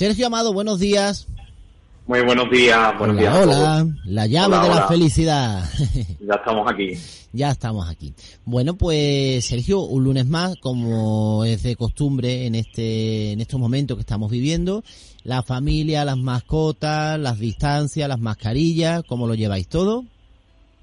Sergio Amado, buenos días. Muy buenos días, buenos hola, días. Hola, la llave Hola, de la felicidad. Ya estamos aquí. ya estamos aquí. Bueno, pues Sergio, un lunes más, como es de costumbre en este, en estos momentos que estamos viviendo, la familia, las mascotas, las distancias, las mascarillas, ¿cómo lo lleváis todo?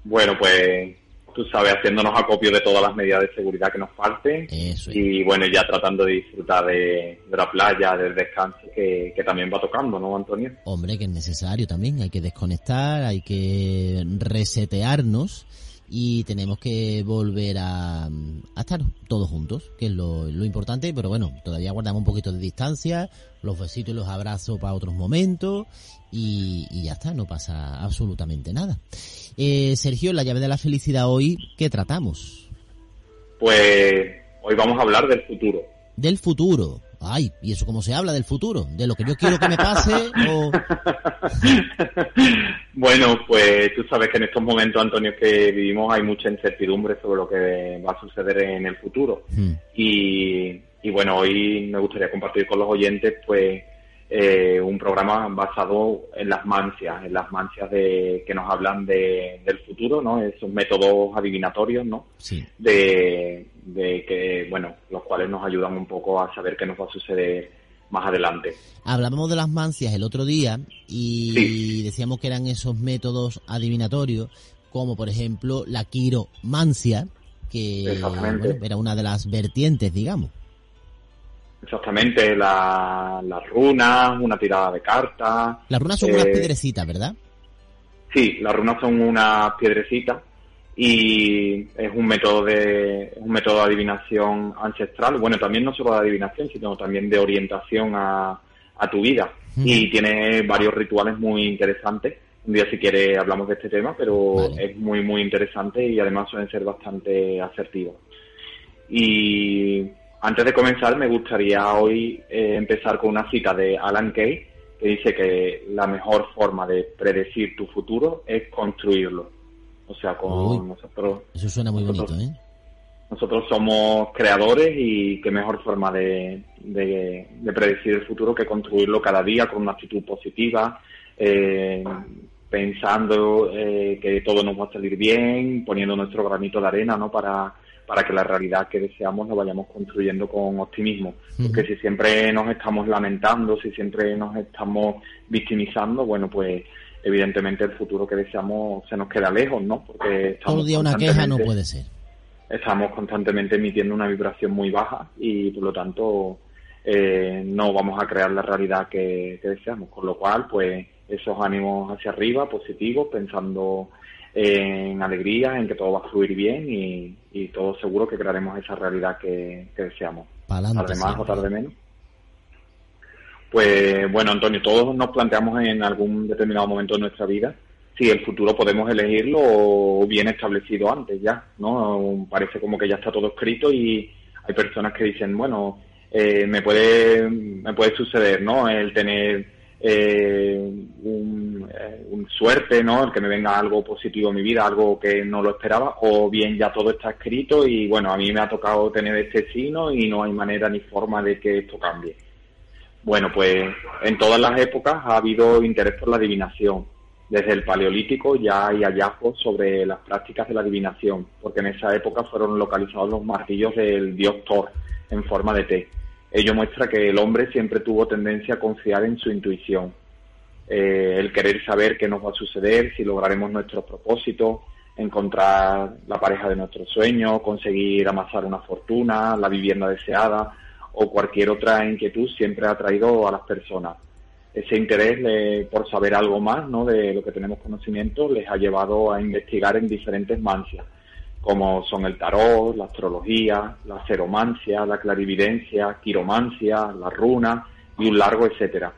Bueno, pues tú sabes, haciéndonos acopio de todas las medidas de seguridad que nos falten. Eso es. y bueno, ya tratando de disfrutar de, de la playa, del descanso que, que también va tocando, ¿no, Antonio? Hombre, que es necesario también, hay que desconectar, hay que resetearnos y tenemos que volver a, a estar todos juntos, que es lo, lo importante, pero bueno, todavía guardamos un poquito de distancia, los besitos y los abrazos para otros momentos y, y ya está, no pasa absolutamente nada. Eh, Sergio, la llave de la felicidad hoy, ¿qué tratamos? Pues hoy vamos a hablar del futuro. Del futuro. Ay, ¿y eso cómo se habla del futuro? ¿De lo que yo quiero que me pase o...? bueno, pues tú sabes que en estos momentos, Antonio, que vivimos hay mucha incertidumbre sobre lo que va a suceder en el futuro. Hmm. Y, y bueno, hoy me gustaría compartir con los oyentes, pues, eh, un programa basado en las mancias, en las mancias de, que nos hablan de, del futuro, ¿no? Esos métodos adivinatorios, ¿no? Sí. De, de que, bueno, los cuales nos ayudan un poco a saber qué nos va a suceder más adelante. Hablábamos de las mancias el otro día y Sí. decíamos que eran esos métodos adivinatorios, como por ejemplo la quiromancia, que bueno, era una de las vertientes, digamos. Exactamente, la- las runas, una tirada de cartas. Las runas son unas Eh, piedrecitas, ¿verdad? Sí, las runas son unas piedrecitas y es un método de es un método de adivinación ancestral. Bueno, también no solo de adivinación, sino también de orientación a, a tu vida. Y tiene varios rituales muy interesantes. Un día, si quieres, hablamos de este tema, pero Vale. es muy, muy interesante y además suelen ser bastante asertivos. Y antes de comenzar, me gustaría hoy eh, empezar con una cita de Alan Kay, que dice que la mejor forma de predecir tu futuro es construirlo. O sea, con Uy. nosotros, Eso suena muy bonito, ¿eh? nosotros somos creadores y qué mejor forma de, de- de predecir el futuro que construirlo cada día con una actitud positiva, eh, pensando eh, que todo nos va a salir bien, poniendo nuestro granito de arena, ¿no? Para, para que la realidad que deseamos la vayamos construyendo con optimismo. Porque si siempre nos estamos lamentando, si siempre nos estamos victimizando, bueno, pues evidentemente el futuro que deseamos se nos queda lejos, ¿no? Porque Todo día una queja no puede ser. estamos constantemente emitiendo una vibración muy baja y por lo tanto eh, no vamos a crear la realidad que, que deseamos. Con lo cual, pues esos ánimos hacia arriba, positivos, pensando en alegría, en que todo va a fluir bien y, y todo seguro que crearemos esa realidad que, que deseamos. Pa'lante Tarde más o siempre. tarde menos. Pues bueno, Antonio, todos nos planteamos en algún determinado momento de nuestra vida si el futuro podemos elegirlo o bien establecido antes ya, ¿no? Parece como que ya está todo escrito y hay personas que dicen, bueno, eh, me puede me puede suceder, ¿no? El tener eh, un, eh, un suerte, ¿no? El que me venga algo positivo en mi vida, algo que no lo esperaba, o bien ya todo está escrito y bueno, a mí me ha tocado tener este signo y no hay manera ni forma de que esto cambie. Bueno, pues en todas las épocas ha habido interés por la adivinación. Desde el Paleolítico ya hay hallazgos sobre las prácticas de la adivinación, porque en esa época fueron localizados los martillos del dios Thor en forma de T. Ello muestra que el hombre siempre tuvo tendencia a confiar en su intuición, eh, el querer saber qué nos va a suceder, si lograremos nuestros propósitos, encontrar la pareja de nuestros sueños, conseguir amasar una fortuna, la vivienda deseada o cualquier otra inquietud siempre ha atraído a las personas. Ese interés por saber algo más ¿no? de lo que tenemos conocimiento les ha llevado a investigar en diferentes mancias, como son el tarot, la astrología, la ceromancia, la clarividencia, quiromancia, la runa y un largo etcétera.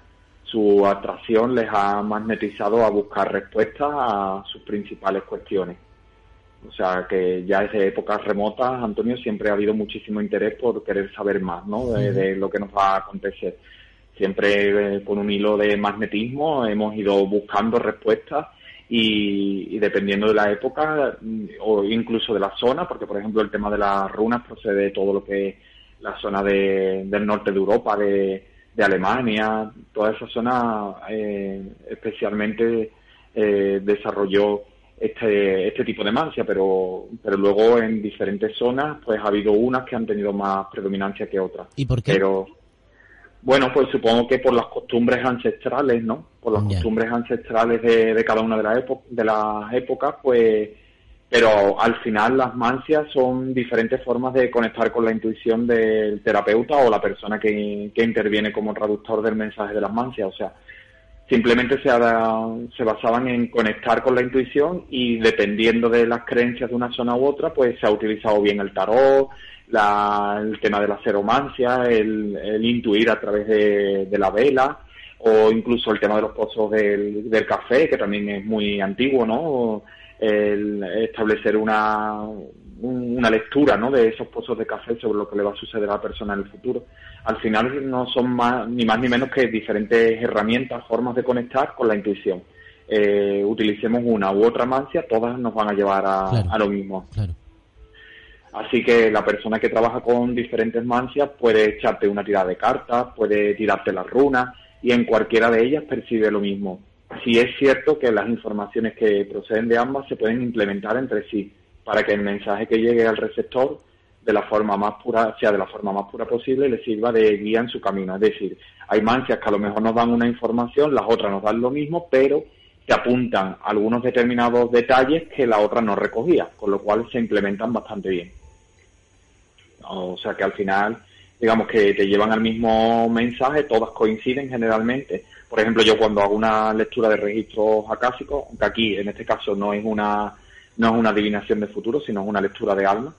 Su atracción les ha magnetizado a buscar respuestas a sus principales cuestiones. O sea que ya desde épocas remotas, Antonio, siempre ha habido muchísimo interés por querer saber más, ¿no? De, de lo que nos va a acontecer. Siempre eh, con un hilo de magnetismo hemos ido buscando respuestas y, y dependiendo de la época mm, o incluso de la zona, porque por ejemplo el tema de las runas procede de todo lo que es la zona de- del norte de Europa, de, de Alemania, toda esa zona eh, especialmente eh, desarrolló este, este tipo de mancia, pero, pero luego en diferentes zonas pues ha habido unas que han tenido más predominancia que otras. ¿Y por qué? Pero, bueno, pues supongo que por las costumbres ancestrales, ¿no? Por las costumbres ancestrales de, de, cada una de las, de las épocas, pues pero al final las mancias son diferentes formas de conectar con la intuición del terapeuta o la persona que, que interviene como traductor del mensaje de las mancias. O sea, simplemente se, se basaban en conectar con la intuición y dependiendo de las creencias de una zona u otra, pues se ha utilizado bien el tarot, el tema de la ceromancia, el, intuir a través de, la vela o incluso el tema de los pozos del, del café, que también es muy antiguo, ¿no? el establecer una, una lectura ¿no? de esos pozos de café sobre lo que le va a suceder a la persona en el futuro. Al final no son más, ni más ni menos que diferentes herramientas, formas de conectar con la intuición. Eh, utilicemos una u otra mancia, todas nos van a llevar a, lo mismo. Así que la persona que trabaja con diferentes mancias puede echarte una tirada de cartas, puede tirarte las runas y en cualquiera de ellas percibe lo mismo sí es cierto que las informaciones que proceden de ambas se pueden implementar entre sí para que el mensaje que llegue al receptor de la forma más pura, sea de la forma más pura posible le sirva de guía en su camino. Es decir, hay mancias que a lo mejor nos dan una información, las otras nos dan lo mismo, pero te apuntan algunos determinados detalles que la otra no recogía, con lo cual se implementan bastante bien. O sea que al final, digamos que te llevan al mismo mensaje, todas coinciden generalmente, por ejemplo, yo cuando hago una lectura de registros acásicos, aunque aquí en este caso no es una no es una adivinación de futuro, sino es una lectura de alma,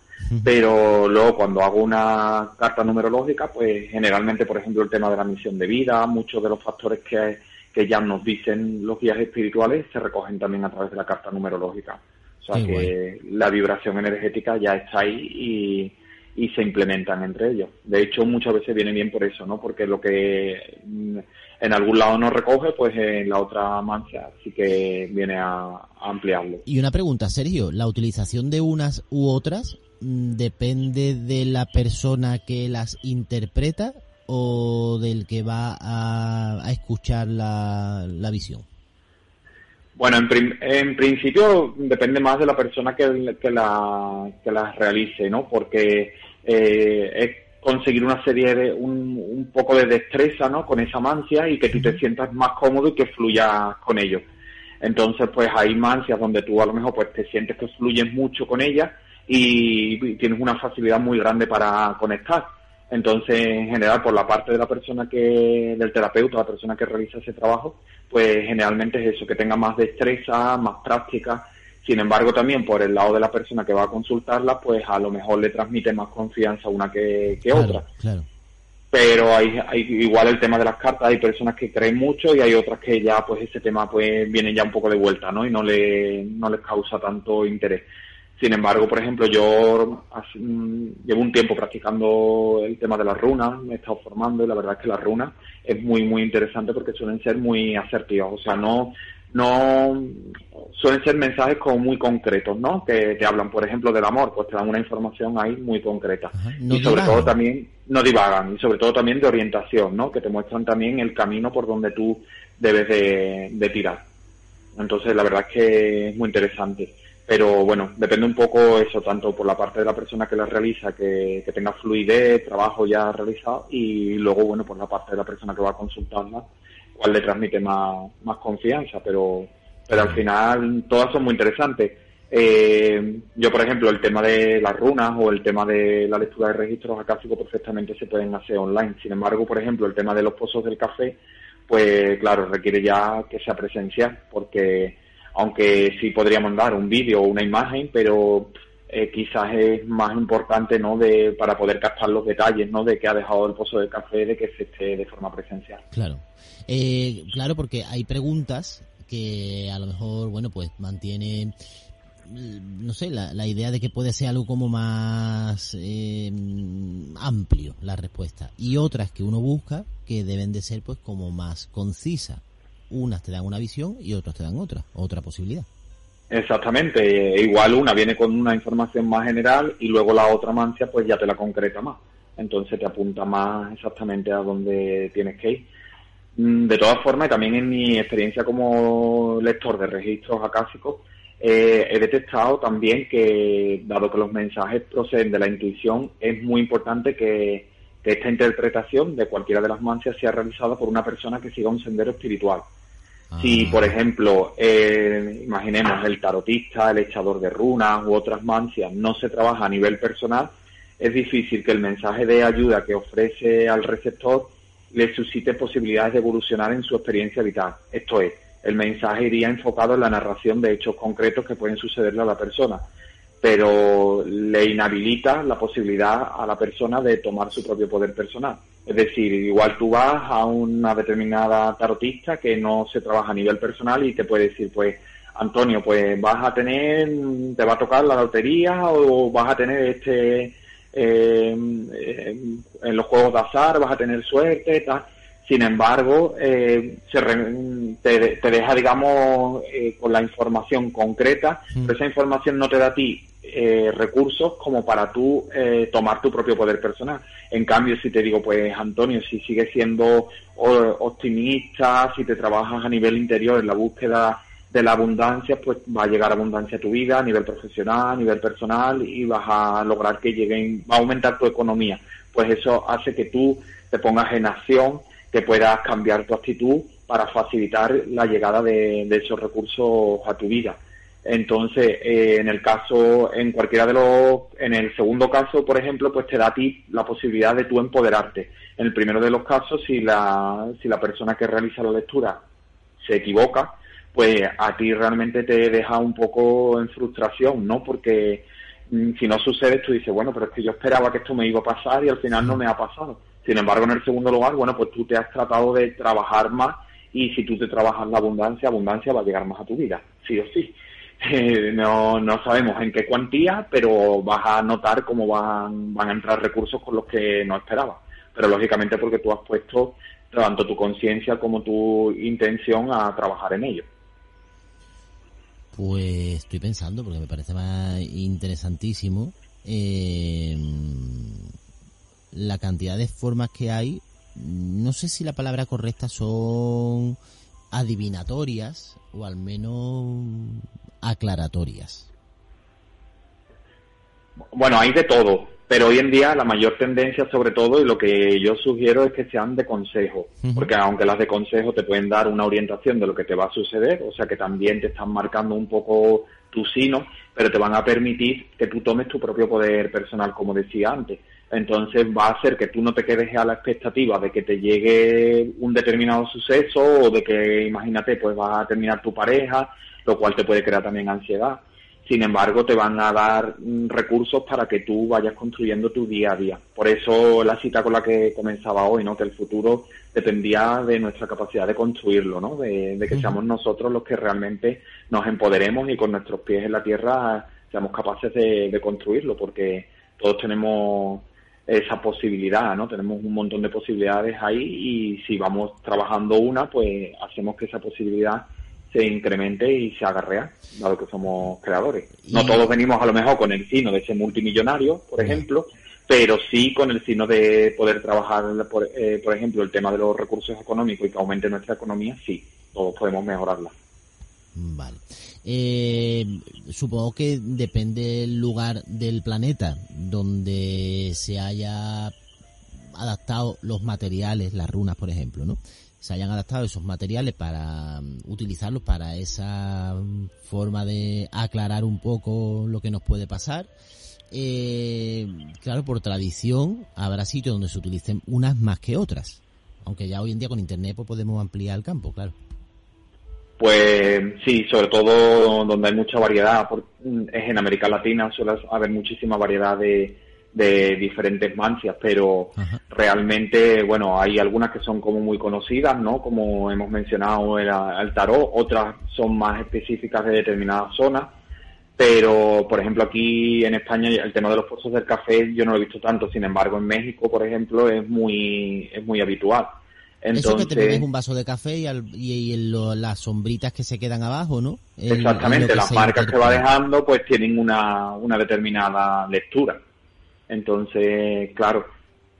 pero luego cuando hago una carta numerológica, pues generalmente, por ejemplo, el tema de la misión de vida, muchos de los factores que, que ya nos dicen los guías espirituales se recogen también a través de la carta numerológica. O sea que la vibración energética ya está ahí y, y se implementan entre ellos. De hecho, muchas veces viene bien por eso, ¿no? Porque lo que mm, en algún lado no recoge, pues en la otra mancha sí que viene a, ampliarlo. Y una pregunta, Sergio, ¿la utilización de unas u otras mm, depende de la persona que las interpreta o del que va a, escuchar la, la visión? Bueno, en, en, principio depende más de la persona que, que, la, que las realice, ¿no? Porque eh, es conseguir una serie de, un, un, poco de destreza, ¿no? Con esa mancia y que tú te sientas más cómodo y que fluyas con ello. Entonces, pues hay mancias donde tú a lo mejor pues te sientes que fluyes mucho con ella y tienes una facilidad muy grande para conectar. Entonces, en general, por la parte de la persona que, del terapeuta, la persona que realiza ese trabajo, pues generalmente es eso, que tenga más destreza, más práctica. Sin embargo, también por el lado de la persona que va a consultarla, pues a lo mejor le transmite más confianza una que, otra. Claro. Pero hay, hay igual el tema de las cartas, hay personas que creen mucho y hay otras que ya pues ese tema pues viene ya un poco de vuelta, ¿no? Y no le no les causa tanto interés. Sin embargo, por ejemplo, yo llevo un tiempo practicando el tema de las runas, me he estado formando y la verdad es que las runas es muy, muy interesante porque suelen ser muy asertivas. O sea, no, no suelen ser mensajes como muy concretos, ¿no? Que te hablan, por ejemplo, del amor, pues te dan una información ahí muy concreta. y sobre todo también, no divagan, y sobre todo también de orientación, ¿no? Que te muestran también el camino por donde tú debes de, de tirar. Entonces, la verdad es que es muy interesante pero bueno, depende un poco eso, tanto por la parte de la persona que la realiza, que, tenga fluidez, trabajo ya realizado, y luego, bueno, por la parte de la persona que va a consultarla, cuál le transmite más, más confianza, pero, pero al final todas son muy interesantes. Eh, yo, por ejemplo, el tema de las runas o el tema de la lectura de registros acásicos perfectamente se pueden hacer online. Sin embargo, por ejemplo, el tema de los pozos del café, pues claro, requiere ya que sea presencial, porque aunque sí podría mandar un vídeo o una imagen, pero eh, quizás es más importante no de para poder captar los detalles no de que ha dejado el pozo de café de que se esté de forma presencial. Claro. Eh, claro porque hay preguntas que a lo mejor bueno pues mantienen mm, no sé, la, la, idea de que puede ser algo como más eh, amplio la respuesta. Y otras que uno busca que deben de ser pues como más concisa unas te dan una visión y otras te dan otra, otra posibilidad. Exactamente, igual una viene con una información más general y luego la otra mancia pues ya te la concreta más. entonces te apunta más exactamente a dónde tienes que ir. Mm, de todas formas, también en mi experiencia como lector de registros acásicos, eh, he detectado también que, dado que los mensajes proceden de la intuición, es muy importante que, esta interpretación de cualquiera de las mancias sea realizada por una persona que siga un sendero espiritual. Si, ah. por ejemplo, eh, imaginemos el tarotista, el echador de runas u otras mancias no se trabaja a nivel personal, es difícil que el mensaje de ayuda que ofrece al receptor le suscite posibilidades de evolucionar en su experiencia vital. Esto es, el mensaje iría enfocado en la narración de hechos concretos que pueden sucederle a la persona, pero le inhabilita la posibilidad a la persona de tomar su propio poder personal. Es decir, igual tú vas a una determinada tarotista que no se trabaja a nivel personal y te puede decir, pues, Antonio, pues vas a tener, te va a tocar la lotería o vas a tener este, eh, en los juegos de azar, vas a tener suerte, tal sin embargo, eh, te, deja, digamos, eh, con la información concreta, mm. pero esa información no te da a ti eh, recursos como para tú tomar tu propio poder personal. En cambio, si te digo, pues Antonio, si sigues siendo optimista, si te trabajas a nivel interior en la búsqueda de la abundancia, pues va a llegar abundancia a tu vida a nivel profesional, a nivel personal y vas a lograr que lleguen, va a aumentar tu economía. Pues eso hace que tú te pongas en acción que puedas cambiar tu actitud para facilitar la llegada de, esos recursos a tu vida. Entonces, eh, en el caso, en cualquiera de los, en el segundo caso, por ejemplo, pues te da a ti la posibilidad de tú empoderarte. En el primero de los casos, si la, si la persona que realiza la lectura se equivoca, pues a ti realmente te deja un poco en frustración, ¿no? Porque mm, si no sucede, tú dices, bueno, pero es que yo esperaba que esto me iba a pasar y al final no me ha pasado. Sin embargo, en el segundo lugar, bueno, pues tú te has tratado de trabajar más y si tú te trabajas la abundancia, abundancia va a llegar más a tu vida, sí o sí. Eh, no, no sabemos en qué cuantía, pero vas a notar cómo van, van a entrar recursos con los que no esperabas. Pero lógicamente porque tú has puesto tanto tu conciencia como tu intención a trabajar en ello. Pues estoy pensando, porque me parece más interesantísimo. Eh, la cantidad de formas que hay, no sé si la palabra correcta son adivinatorias o al menos aclaratorias. Bueno, hay de todo, pero hoy en día la mayor tendencia sobre todo y lo que yo sugiero es que sean de consejo, porque aunque las de consejo te pueden dar una orientación de lo que te va a suceder, o sea que también te están marcando un poco tu sino, pero te van a permitir que tú tomes tu propio poder personal, como decía antes entonces va a hacer que tú no te quedes a la expectativa de que te llegue un determinado suceso o de que, imagínate, pues vas a terminar tu pareja, lo cual te puede crear también ansiedad. Sin embargo, te van a dar mm, recursos para que tú vayas construyendo tu día a día. Por eso la cita con la que comenzaba hoy, ¿no? Que el futuro dependía de nuestra capacidad de construirlo, ¿no? De, que seamos nosotros los que realmente nos empoderemos y con nuestros pies en la tierra seamos capaces de construirlo, porque todos tenemos esa posibilidad, ¿no? Tenemos un montón de posibilidades ahí y si vamos trabajando una, pues hacemos que esa posibilidad se incremente y se haga real, dado que somos creadores. No todos venimos a lo mejor con el sino de ser multimillonario, por ejemplo, pero sí con el sino de poder trabajar, por, eh, por ejemplo, el tema de los recursos económicos y que aumente nuestra economía, sí, todos podemos mejorarla. Vale. Eh, supongo que depende del lugar del planeta donde se haya adaptado los materiales, las runas, por ejemplo, ¿no? Se hayan adaptado esos materiales para um, utilizarlos para esa um, forma de aclarar un poco lo que nos puede pasar. Eh, claro, por tradición habrá sitios donde se utilicen unas más que otras. Aunque ya hoy en día con internet pues, podemos ampliar el campo, claro. Pues sí, sobre todo donde hay mucha variedad, es en América Latina, suele haber muchísima variedad de, diferentes mancias, pero realmente, bueno, hay algunas que son como muy conocidas, ¿no? Como hemos mencionado el, el tarot, otras son más específicas de determinadas zonas, pero por ejemplo aquí en España el tema de los pozos del café yo no lo he visto tanto, sin embargo en México, por ejemplo, es muy, es muy habitual. Eso que te bebes un vaso de café y, y, las sombritas que se quedan abajo, ¿no? exactamente, las marcas que va dejando pues tienen una, una determinada lectura. Entonces, claro,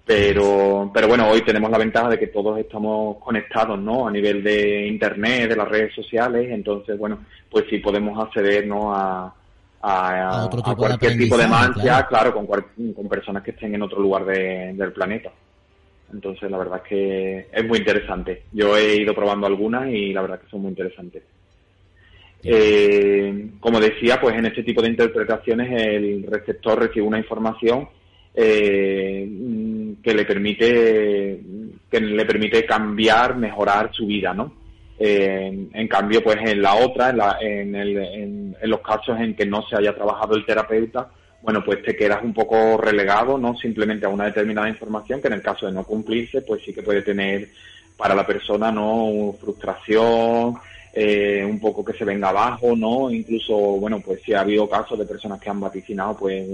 Pero, pero bueno, hoy tenemos la ventaja de que todos estamos conectados, ¿no? A nivel de internet, de las redes sociales, entonces, bueno, pues sí podemos acceder, ¿no? A, a, cualquier tipo de mancia, claro, con, con personas que estén en otro lugar del planeta. Entonces, la verdad es que es muy interesante. Yo he ido probando algunas y la verdad que son muy interesantes. Eh, como decía, pues en este tipo de interpretaciones el receptor recibe una información eh, que le permite que le permite cambiar, mejorar su vida, ¿no? Eh, en cambio, pues en la otra, en, en, los casos en que no se haya trabajado el terapeuta, bueno, pues te quedas un poco relegado, ¿no? Simplemente a una determinada información que en el caso de no cumplirse, pues sí que puede tener para la persona, ¿no? Frustración, eh, un poco que se venga abajo, ¿no? Incluso, bueno, pues si ha habido casos de personas que han vaticinado, pues,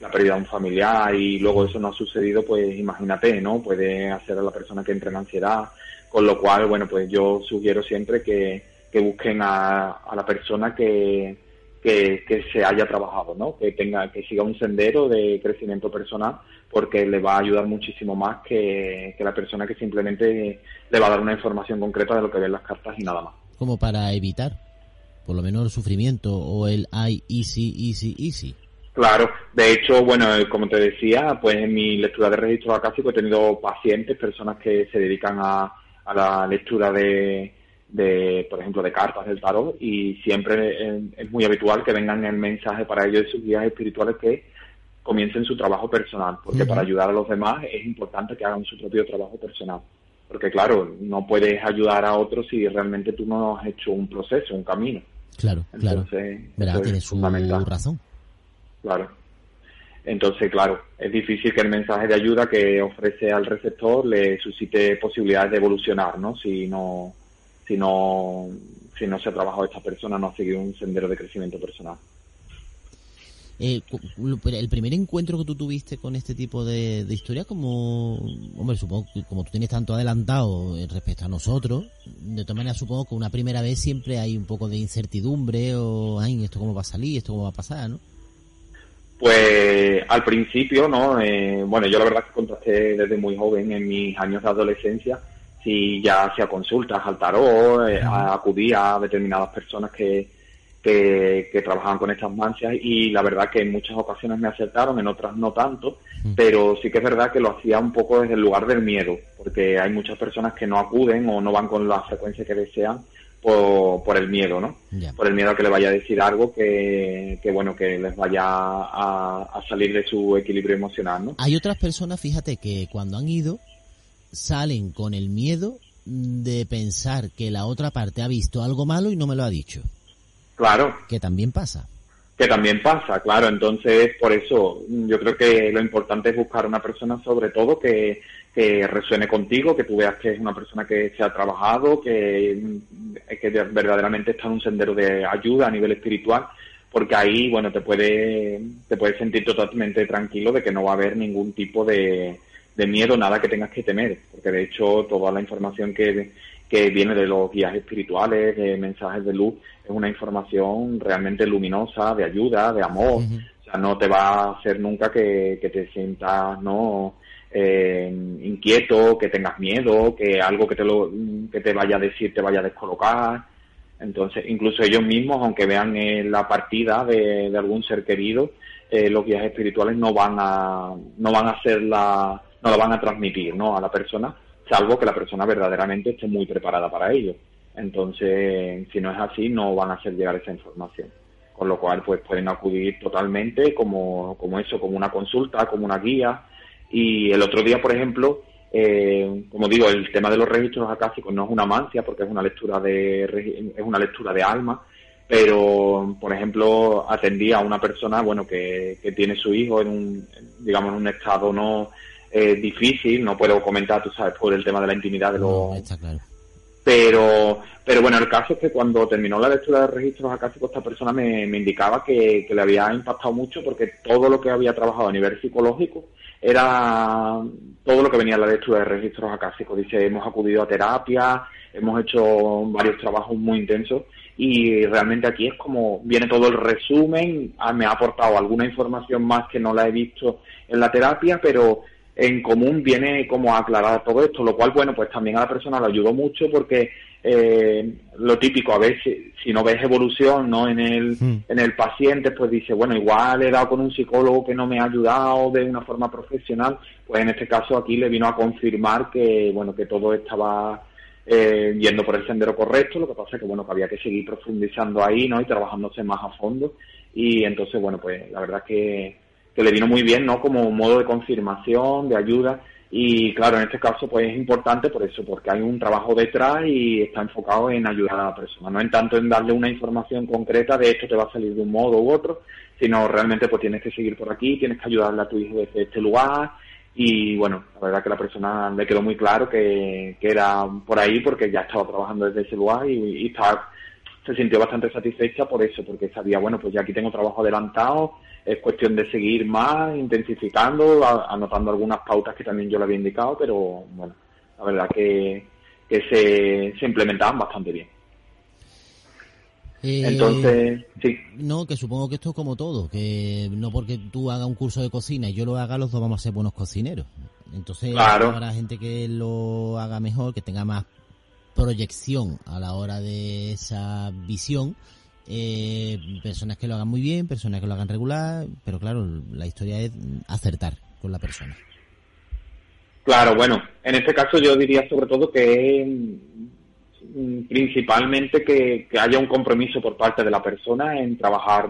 la pérdida de un familiar y luego eso no ha sucedido, pues imagínate, ¿no? Puede hacer a la persona que entre en ansiedad, con lo cual, bueno, pues yo sugiero siempre que, que busquen a, a la persona que, que, que, se haya trabajado, ¿no? Que tenga, que siga un sendero de crecimiento personal, porque le va a ayudar muchísimo más que, que la persona que simplemente le va a dar una información concreta de lo que ven las cartas y nada más como para evitar por lo menos el sufrimiento o el ay, easy, easy, easy. Claro, de hecho, bueno, como te decía, pues en mi lectura de registro acásico he tenido pacientes, personas que se dedican a, a la lectura de, de, por ejemplo, de cartas del tarot y siempre es muy habitual que vengan el mensaje para ellos de sus guías espirituales que comiencen su trabajo personal, porque para ayudar a los demás es importante que hagan su propio trabajo personal porque claro, no puedes ayudar a otros si realmente tú no has hecho un proceso, un camino. Claro, Entonces, claro. Tiene su razón. Claro. Entonces, claro, es difícil que el mensaje de ayuda que ofrece al receptor le suscite posibilidades de evolucionar, ¿no? Si no, si no, si no se ha trabajado esta persona, no ha seguido un sendero de crecimiento personal. Eh, el primer encuentro que tú tuviste con este tipo de, historia, como, hombre, supongo que como tú tienes tanto adelantado respecto a nosotros, de todas maneras supongo que una primera vez siempre hay un poco de incertidumbre o, ay, esto cómo va a salir, esto cómo va a pasar, ¿no? Pues al principio, ¿no? Eh, bueno, yo la verdad que contacté desde muy joven, en mis años de adolescencia, si ya hacía consultas al tarot, eh, acudía a determinadas personas que, que, trabajaban con estas mancias y la verdad que en muchas ocasiones me acertaron, en otras no tanto, mm. pero sí que es verdad que lo hacía un poco desde el lugar del miedo, porque hay muchas personas que no acuden o no van con la frecuencia que desean por, el miedo, ¿no? Por el miedo a que le vaya a decir algo que, bueno, que les vaya a, a salir de su equilibrio emocional, ¿no? Hay otras personas, fíjate, que cuando han ido salen con el miedo de pensar que la otra parte ha visto algo malo y no me lo ha dicho. Claro. Que también pasa. Que también pasa, claro. Entonces, por eso yo creo que lo importante es buscar una persona, sobre todo, que, que resuene contigo, que tú veas que es una persona que se ha trabajado, que, que verdaderamente está en un sendero de ayuda a nivel espiritual, porque ahí, bueno, te puede, te puedes sentir totalmente tranquilo de que no va a haber ningún tipo de, de miedo, nada que tengas que temer, porque de hecho toda la información que, que viene de los guías espirituales, de mensajes de luz, es una información realmente luminosa, de ayuda, de amor. O sea, no te va a hacer nunca que, te sientas, ¿no? Eh, inquieto, que tengas miedo, que algo que te, lo, que te vaya a decir te vaya a descolocar. Entonces, incluso ellos mismos, aunque vean la partida de, de, algún ser querido, eh, los guías espirituales no van a, no van a hacerla, no la van a transmitir, ¿no? A la persona, salvo que la persona verdaderamente esté muy preparada para ello. Entonces, si no es así, no van a hacer llegar esa información. Con lo cual, pues pueden acudir totalmente como, como eso, como una consulta, como una guía. Y el otro día, por ejemplo, eh, como digo, el tema de los registros acásicos no es una mancia porque es una lectura de es una lectura de alma, pero por ejemplo atendí a una persona bueno que, que tiene su hijo en un digamos en un estado no eh, difícil, no puedo comentar, tú sabes, por el tema de la intimidad de los... Pero, pero bueno, el caso es que cuando terminó la lectura de registros acásicos, esta persona me, me indicaba que, que, le había impactado mucho porque todo lo que había trabajado a nivel psicológico era todo lo que venía en la lectura de registros acásicos. Dice, hemos acudido a terapia, hemos hecho varios trabajos muy intensos y realmente aquí es como viene todo el resumen, ah, me ha aportado alguna información más que no la he visto en la terapia, pero en común viene como a aclarar todo esto, lo cual, bueno, pues también a la persona le ayudó mucho porque eh, lo típico, a veces, si no ves evolución no en el, hmm. en el paciente, pues dice, bueno, igual he dado con un psicólogo que no me ha ayudado de una forma profesional, pues en este caso aquí le vino a confirmar que, bueno, que todo estaba eh, yendo por el sendero correcto, lo que pasa es que, bueno, que había que seguir profundizando ahí, ¿no? Y trabajándose más a fondo. Y entonces, bueno, pues la verdad que que le vino muy bien, ¿no? Como un modo de confirmación, de ayuda. Y claro, en este caso pues es importante por eso, porque hay un trabajo detrás y está enfocado en ayudar a la persona, no en tanto en darle una información concreta de esto te va a salir de un modo u otro, sino realmente pues tienes que seguir por aquí, tienes que ayudarle a tu hijo desde este lugar y bueno, la verdad que la persona le quedó muy claro que, que era por ahí porque ya estaba trabajando desde ese lugar y, y se sintió bastante satisfecha por eso, porque sabía, bueno, pues ya aquí tengo trabajo adelantado, es cuestión de seguir más, intensificando, anotando algunas pautas que también yo le había indicado, pero bueno, la verdad que, que se, se implementaban bastante bien. Eh, Entonces, sí. No, que supongo que esto es como todo, que no porque tú hagas un curso de cocina y yo lo haga, los dos vamos a ser buenos cocineros. Entonces, claro. habrá gente que lo haga mejor, que tenga más proyección a la hora de esa visión eh, personas que lo hagan muy bien, personas que lo hagan regular, pero claro, la historia es acertar con la persona. Claro, bueno, en este caso yo diría sobre todo que mm, principalmente que, haya un compromiso por parte de la persona en trabajar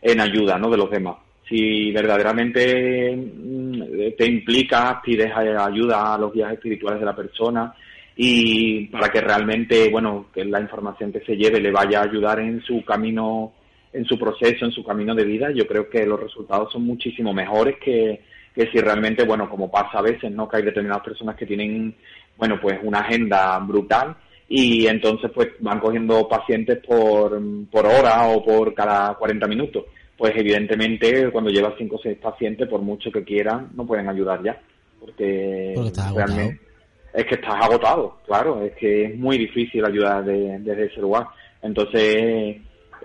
en ayuda ¿no? de los demás. Si verdaderamente mm, te implica, pides ayuda a los guías espirituales de la persona, y para que realmente, bueno, que la información que se lleve le vaya a ayudar en su camino, en su proceso, en su camino de vida, yo creo que los resultados son muchísimo mejores que, que si realmente, bueno, como pasa a veces, ¿no? Que hay determinadas personas que tienen, bueno, pues una agenda brutal y entonces pues van cogiendo pacientes por, por hora o por cada 40 minutos. Pues evidentemente cuando llevas 5 o 6 pacientes, por mucho que quieran, no pueden ayudar ya. Porque, realmente es que estás agotado, claro, es que es muy difícil ayudar desde ese lugar. Entonces,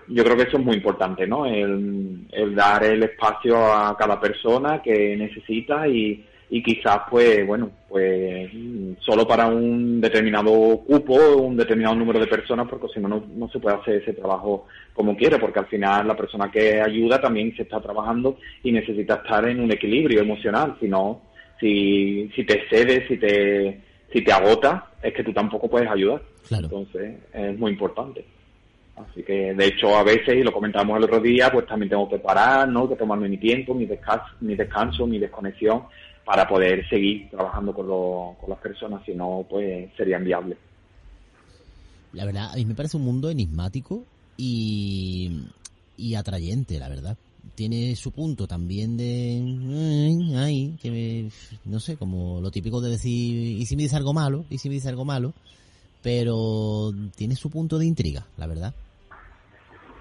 yo creo que eso es muy importante, ¿no? El, dar el espacio a cada persona que necesita y, y quizás, pues, bueno, pues solo para un determinado cupo, un determinado número de personas, porque si no, no se puede hacer ese trabajo como quiere, porque al final la persona que ayuda también se está trabajando y necesita estar en un equilibrio emocional, si no, si, si te cedes, si te si te agota, es que tú tampoco puedes ayudar. Entonces, es muy importante. Así que, de hecho, a veces, y lo comentábamos el otro día, pues también tengo que parar, ¿no? Que tomarme mi tiempo, mi descanso, mi, descanso, mi desconexión, para poder seguir trabajando con, con las personas, si no, pues sería inviable. La verdad, a mí me parece un mundo enigmático y, y atrayente, la verdad tiene su punto también de ay, que no sé, como lo típico de decir y si me dice algo malo, y si me dice algo malo, pero tiene su punto de intriga, la verdad.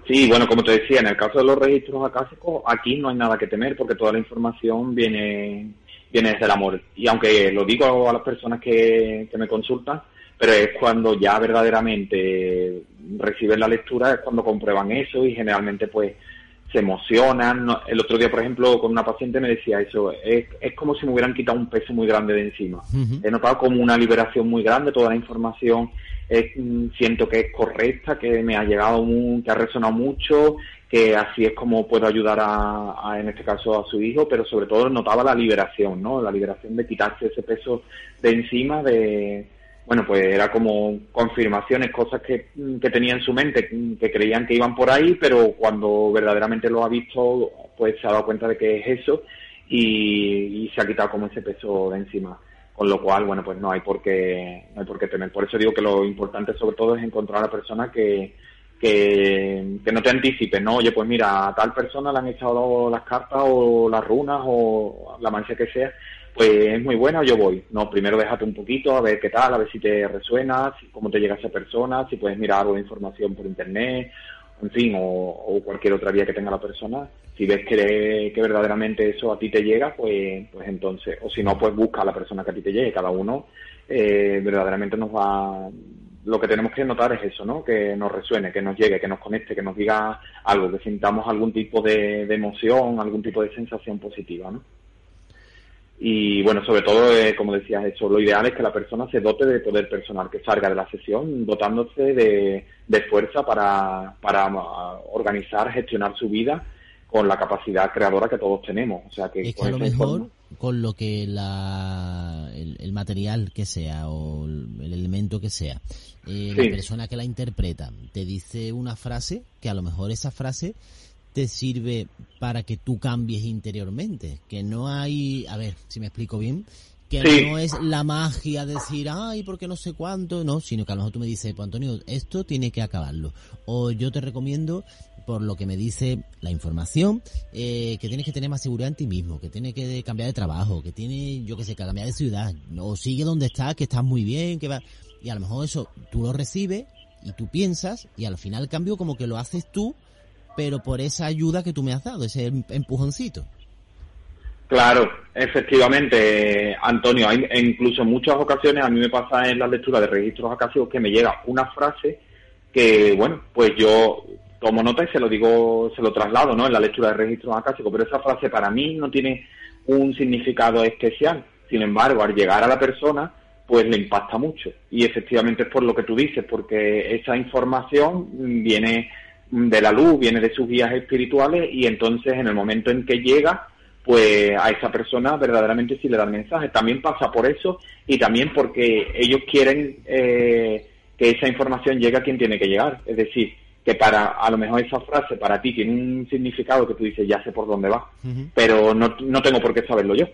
Sí, bueno, como te decía, en el caso de los registros acásicos, aquí no hay nada que temer porque toda la información viene viene desde el amor. Y aunque lo digo a las personas que, que me consultan, pero es cuando ya verdaderamente reciben la lectura, es cuando comprueban eso y generalmente pues se emocionan. El otro día, por ejemplo, con una paciente me decía eso, es, es como si me hubieran quitado un peso muy grande de encima. He notado como una liberación muy grande, toda la información mm, siento que es correcta, que me ha llegado, que ha resonado mucho, que así es como puedo ayudar a, en este caso, a su hijo, pero sobre todo notaba la liberación, ¿no? La liberación de quitarse ese peso de encima, de bueno, pues era como confirmaciones, cosas que, que tenía en su mente, que creían que iban por ahí, pero cuando verdaderamente lo ha visto, pues se ha dado cuenta de que es eso y, se ha quitado como ese peso de encima. Con lo cual, bueno, pues no hay por qué, no hay por qué temer. Por eso digo que lo importante sobre todo es encontrar a la persona que, que, que no te anticipe, ¿no? Oye, pues mira, a tal persona le han echado las cartas o las runas o la mancha que sea pues es muy buena, yo voy. No, primero déjate un poquito, a ver qué tal, a ver si te resuena, cómo te llega esa persona, si puedes mirar algo de información por internet, en fin, o, cualquier otra vía que tenga la persona. Si ves que, que verdaderamente eso a ti te llega, pues, pues entonces, o si no, pues busca a la persona que a ti te llegue. Cada uno eh, verdaderamente nos va, lo que tenemos que notar es eso, ¿no? Que nos resuene, que nos llegue, que nos conecte, que nos diga algo, que sintamos algún tipo de, de emoción, algún tipo de sensación positiva, ¿no? Y bueno, sobre todo, eh, como decías, eso, lo ideal es que la persona se dote de poder personal, que salga de la sesión dotándose de, de fuerza para, para uh, organizar, gestionar su vida con la capacidad creadora que todos tenemos. O sea, que, es que a lo mejor con lo que la, el, material que sea o el elemento que sea, eh, la persona que la interpreta te dice una frase que a lo mejor esa frase te sirve para que tú cambies interiormente, que no hay, a ver, si me explico bien, que no es la magia de decir, ay, porque no sé cuánto, no, sino que a lo mejor tú me dices, pues Antonio, esto tiene que acabarlo. O yo te recomiendo, por lo que me dice la información, eh, que tienes que tener más seguridad en ti mismo, que tienes que cambiar de trabajo, que tienes, yo que sé, que cambiar de ciudad, o sigue donde estás, que estás muy bien, que va, y a lo mejor eso tú lo recibes y tú piensas, y al final el cambio como que lo haces tú, pero por esa ayuda que tú me has dado, ese em, empujoncito. Claro, efectivamente, Antonio. Hay, incluso en muchas ocasiones a mí me pasa en la lectura de registros acásicos que me llega una frase que, bueno, pues yo tomo nota y se lo digo, se lo traslado, ¿no? En la lectura de registros acásicos, pero esa frase para mí no tiene un significado especial. Sin embargo, al llegar a la persona, pues le impacta mucho. Y efectivamente es por lo que tú dices, porque esa información viene de la luz, viene de sus guías espirituales y entonces en el momento en que llega, pues a esa persona verdaderamente sí le da el mensaje. También pasa por eso y también porque ellos quieren eh, que esa información llegue a quien tiene que llegar. Es decir, que para a lo mejor esa frase para ti tiene un significado que tú dices ya sé por dónde va, pero no, no tengo por qué saberlo yo.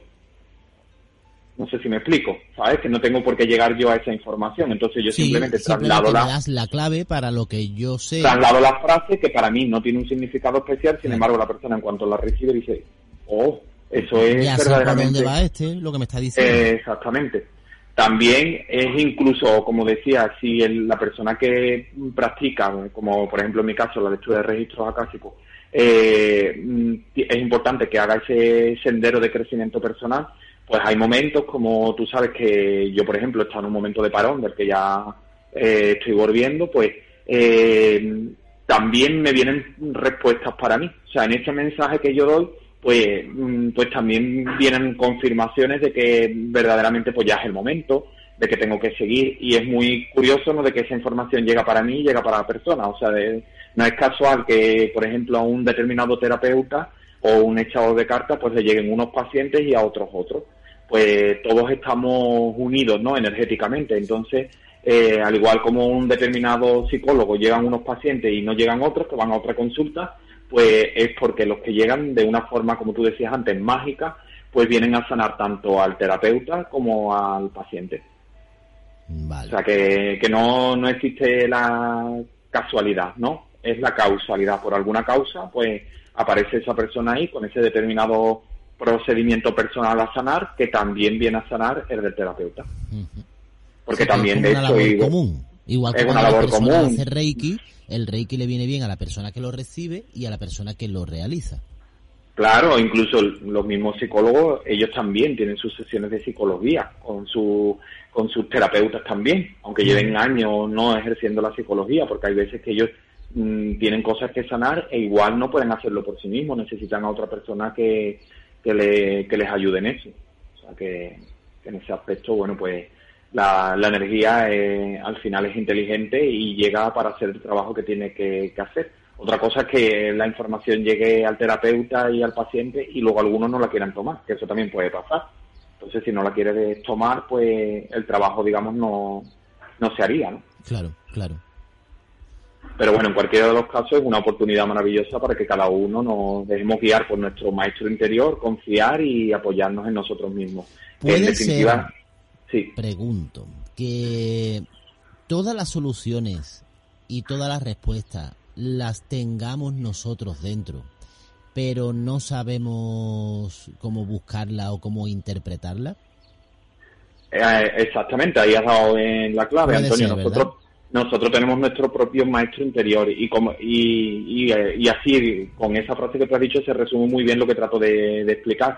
No sé si me explico, ¿sabes? Que no tengo por qué llegar yo a esa información. Entonces yo simplemente traslado la... das la clave para lo que yo sé. Traslado la frase que para mí no tiene un significado especial, sin embargo la persona en cuanto la recibe dice, oh, eso es ya verdaderamente... dónde va este, lo que me está diciendo. exactamente. También es incluso, como decía, si la persona que practica, como por ejemplo en mi caso la lectura de registros acásicos, eh, mm, es importante que haga ese sendero de crecimiento personal, pues hay momentos como tú sabes que yo, por ejemplo, estoy en un momento de parón del que ya eh, estoy volviendo, pues eh, también me vienen respuestas para mí. O sea, en este mensaje que yo doy, pues, mm, pues también vienen confirmaciones de que verdaderamente pues ya es el momento, de que tengo que seguir. Y es muy curioso ¿no? de que esa información llega para mí y llega para la persona. O sea, no es casual que, por ejemplo, a un determinado terapeuta o un echador de cartas, pues le lleguen unos pacientes y a otros otros. Pues todos estamos unidos, ¿no? Energéticamente. Entonces, eh, al igual como un determinado psicólogo llegan unos pacientes y no llegan otros que van a otra consulta, pues es porque los que llegan de una forma, como tú decías antes, mágica, pues vienen a sanar tanto al terapeuta como al paciente. O sea, que, que no, no existe la casualidad, ¿no? Es la causalidad. Por alguna causa, pues aparece esa persona ahí con ese determinado procedimiento personal a sanar que también viene a sanar el del terapeuta. Porque también de hecho común. Igual que es una labor común. hace Reiki, el Reiki le viene bien a la persona que lo recibe y a la persona que lo realiza. Claro, incluso los mismos psicólogos, ellos también tienen sus sesiones de psicología con su con sus terapeutas también, aunque lleven años no ejerciendo la psicología, porque hay veces que ellos Mm, tienen cosas que sanar e igual no pueden hacerlo por sí mismos, necesitan a otra persona que, que, le, que les ayude en eso. O sea que, en ese aspecto, bueno, pues la, la energía eh, al final es inteligente y llega para hacer el trabajo que tiene que, hacer. Otra cosa es que la información llegue al terapeuta y al paciente y luego algunos no la quieran tomar, que eso también puede pasar. Entonces, si no la quieres tomar, pues el trabajo, digamos, no, no se haría, ¿no? Claro, claro. Pero bueno, en cualquiera de los casos es una oportunidad maravillosa para que cada uno nos dejemos guiar por nuestro maestro interior, confiar y apoyarnos en nosotros mismos. ¿Puede en definitiva, sí. Pregunto, que todas las soluciones y todas las respuestas las tengamos nosotros dentro, pero no sabemos cómo buscarla o cómo interpretarla. Eh, exactamente, ahí has dado en la clave, Antonio. nosotros nosotros tenemos nuestro propio maestro interior y como y, y, así con esa frase que tú has dicho se resume muy bien lo que trato de, explicar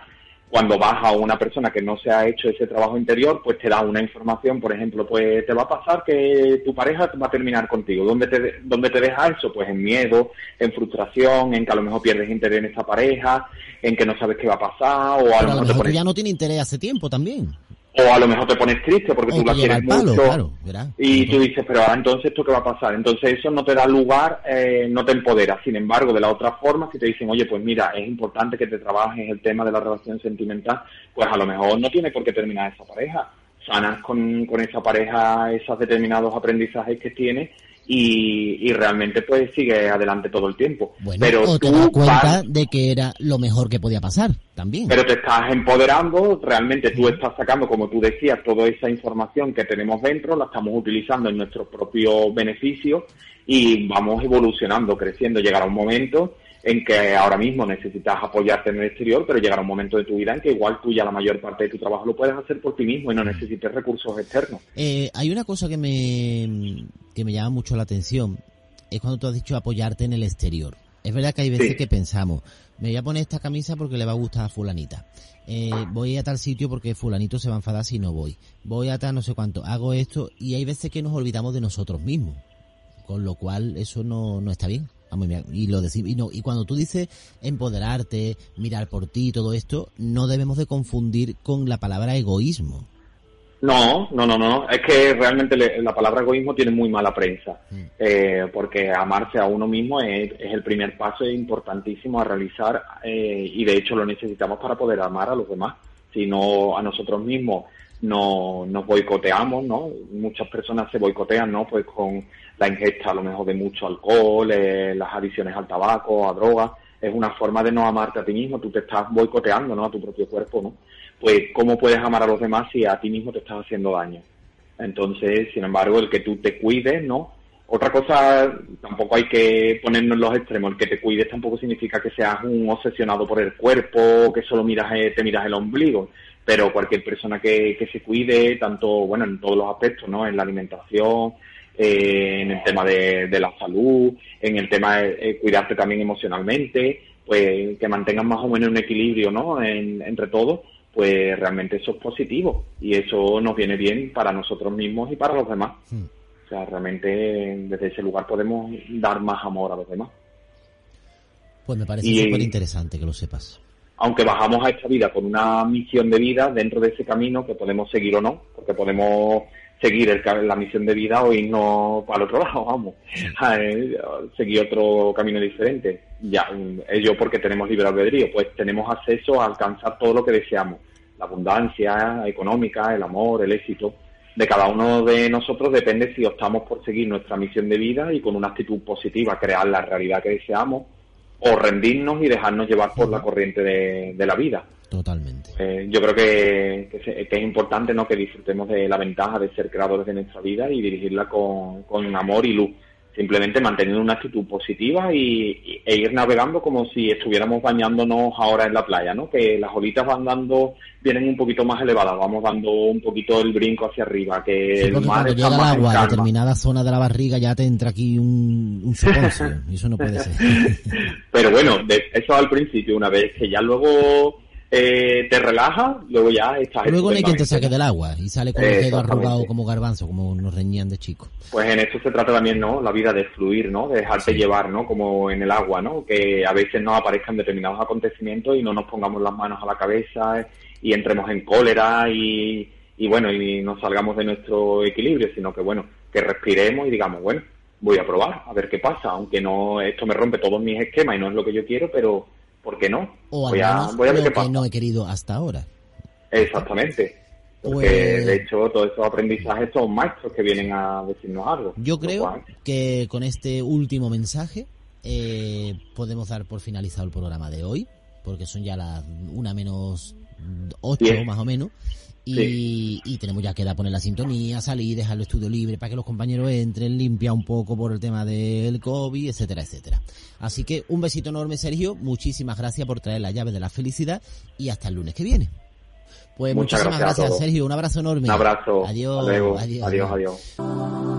cuando vas a una persona que no se ha hecho ese trabajo interior, pues te da una información, por ejemplo, pues te va a pasar que tu pareja va a terminar contigo. ¿Dónde te, dónde te deja eso? Pues en miedo, en frustración, en que a lo mejor pierdes interés en esa pareja, en que no sabes qué va a pasar, o a lo mejor, ya no tiene interés hace tiempo también o a lo mejor te pones triste porque tú la quieres mucho y tú dices, pero ahora entonces esto qué va a pasar. Entonces eso no te da lugar, eh, no te empodera. Sin embargo, de la otra forma, si te dicen, oye, pues mira, es importante que te trabajes el tema de la relación sentimental, pues a lo mejor no tiene por qué terminar esa pareja. Sanas con, con esa pareja esos determinados aprendizajes que tienes y, realmente pues sigue adelante todo el tiempo. pero o te das cuenta de que era lo mejor que podía pasar también. Pero te estás empoderando, realmente tú estás sacando, como tú decías, toda esa información que tenemos dentro, la estamos utilizando en nuestro propio beneficio y vamos evolucionando, creciendo. Llegará un momento en que ahora mismo necesitas apoyarte en el exterior, pero llegará un momento de tu vida en que igual tú ya la mayor parte de tu trabajo lo puedes hacer por ti mismo y no necesites recursos externos. Eh, hay una cosa que me, que me llama mucho la atención, es cuando tú has dicho apoyarte en el exterior. Es verdad que hay veces que pensamos, me voy a poner esta camisa porque le va a gustar a fulanita. Eh, voy a tal sitio porque fulanito se va a enfadar si no voy. Voy a tal no sé cuánto. Hago esto y hay veces que nos olvidamos de nosotros mismos. Con lo cual eso no, no está bien. Y lo y, no, y cuando tú dices empoderarte, mirar por ti, todo esto, no debemos de confundir con la palabra egoísmo. No, no, no, no. Es que realmente la palabra egoísmo tiene muy mala prensa, mm. eh, porque amarse a uno mismo es, el primer paso importantísimo a realizar eh, y de hecho lo necesitamos para poder amar a los demás. Si no a nosotros mismos no, nos boicoteamos, ¿no? Muchas personas se boicotean, ¿no? Pues con la ingesta a lo mejor de mucho alcohol, eh, las adiciones al tabaco, a drogas, es una forma de no amarte a ti mismo, tú te estás boicoteando, ¿no? A tu propio cuerpo, ¿no? Pues, ¿cómo puedes amar a los demás si a ti mismo te estás haciendo daño? Entonces, sin embargo, el que tú te cuides, ¿no? Otra cosa, tampoco hay que ponernos en los extremos, el que te cuides tampoco significa que seas un obsesionado por el cuerpo, que solo miras, eh, te miras el ombligo, pero cualquier persona que, que se cuide, tanto, bueno, en todos los aspectos, ¿no? En la alimentación, eh, en el tema de, la salud, en el tema de cuidarte también emocionalmente, pues que mantengan más o menos un equilibrio, ¿no? entre todos, pues realmente eso es positivo y eso nos viene bien para nosotros mismos y para los demás. Hmm. O sea, realmente desde ese lugar podemos dar más amor a los demás. Pues me parece súper interesante que lo sepas. Aunque bajamos a esta vida con una misión de vida dentro de ese camino que podemos seguir o no, porque podemos seguir el, la misión de vida o irnos el otro lado, vamos, seguir otro camino diferente. Ya, ello porque tenemos libre albedrío, pues tenemos acceso a alcanzar todo lo que deseamos, la abundancia económica, el amor, el éxito. De cada uno de nosotros depende si optamos por seguir nuestra misión de vida y con una actitud positiva crear la realidad que deseamos o rendirnos y dejarnos llevar por la corriente de la vida. Totalmente. Eh, yo creo que, es importante ¿no? que disfrutemos de la ventaja de ser creadores de nuestra vida y dirigirla con, con amor y luz. Simplemente manteniendo una actitud positiva y, e ir navegando como si estuviéramos bañándonos ahora en la playa, ¿no? Que las olitas van dando, vienen un poquito más elevadas, vamos dando un poquito el brinco hacia arriba, que el mar llega el agua a determinada zona de la barriga ya te entra aquí un, un y eso no puede ser. Pero bueno, eso al principio, una vez que ya luego eh, te relaja, luego ya estás... Luego no hay quien te saque del agua y sale con el dedo arrugado como garbanzo, como nos reñían de chico. Pues en esto se trata también, ¿no? La vida de fluir, ¿no? De dejarte llevar, ¿no? Como en el agua, ¿no? Que a veces nos aparezcan determinados acontecimientos y no nos pongamos las manos a la cabeza y entremos en cólera y, y bueno, y nos salgamos de nuestro equilibrio, sino que bueno, que respiremos y digamos, bueno, voy a probar, a ver qué pasa, aunque no, esto me rompe todos mis esquemas y no es lo que yo quiero, pero ¿por qué no? O voy a, voy a ver qué pasa. no he querido hasta ahora. Exactamente. Porque pues de hecho todos esos aprendizajes son maestros que vienen a decirnos algo. Yo creo que con este último mensaje eh, podemos dar por finalizado el programa de hoy, porque son ya las una menos ocho más o menos. Y, tenemos ya que dar poner la sintonía, salir, dejar el estudio libre para que los compañeros entren, limpiar un poco por el tema del COVID, etcétera, etcétera. Así que un besito enorme, Sergio. Muchísimas gracias por traer la llave de la felicidad y hasta el lunes que viene. Pues muchísimas gracias, Sergio. Un abrazo enorme. Un abrazo. Adiós. Adiós, adiós. adiós.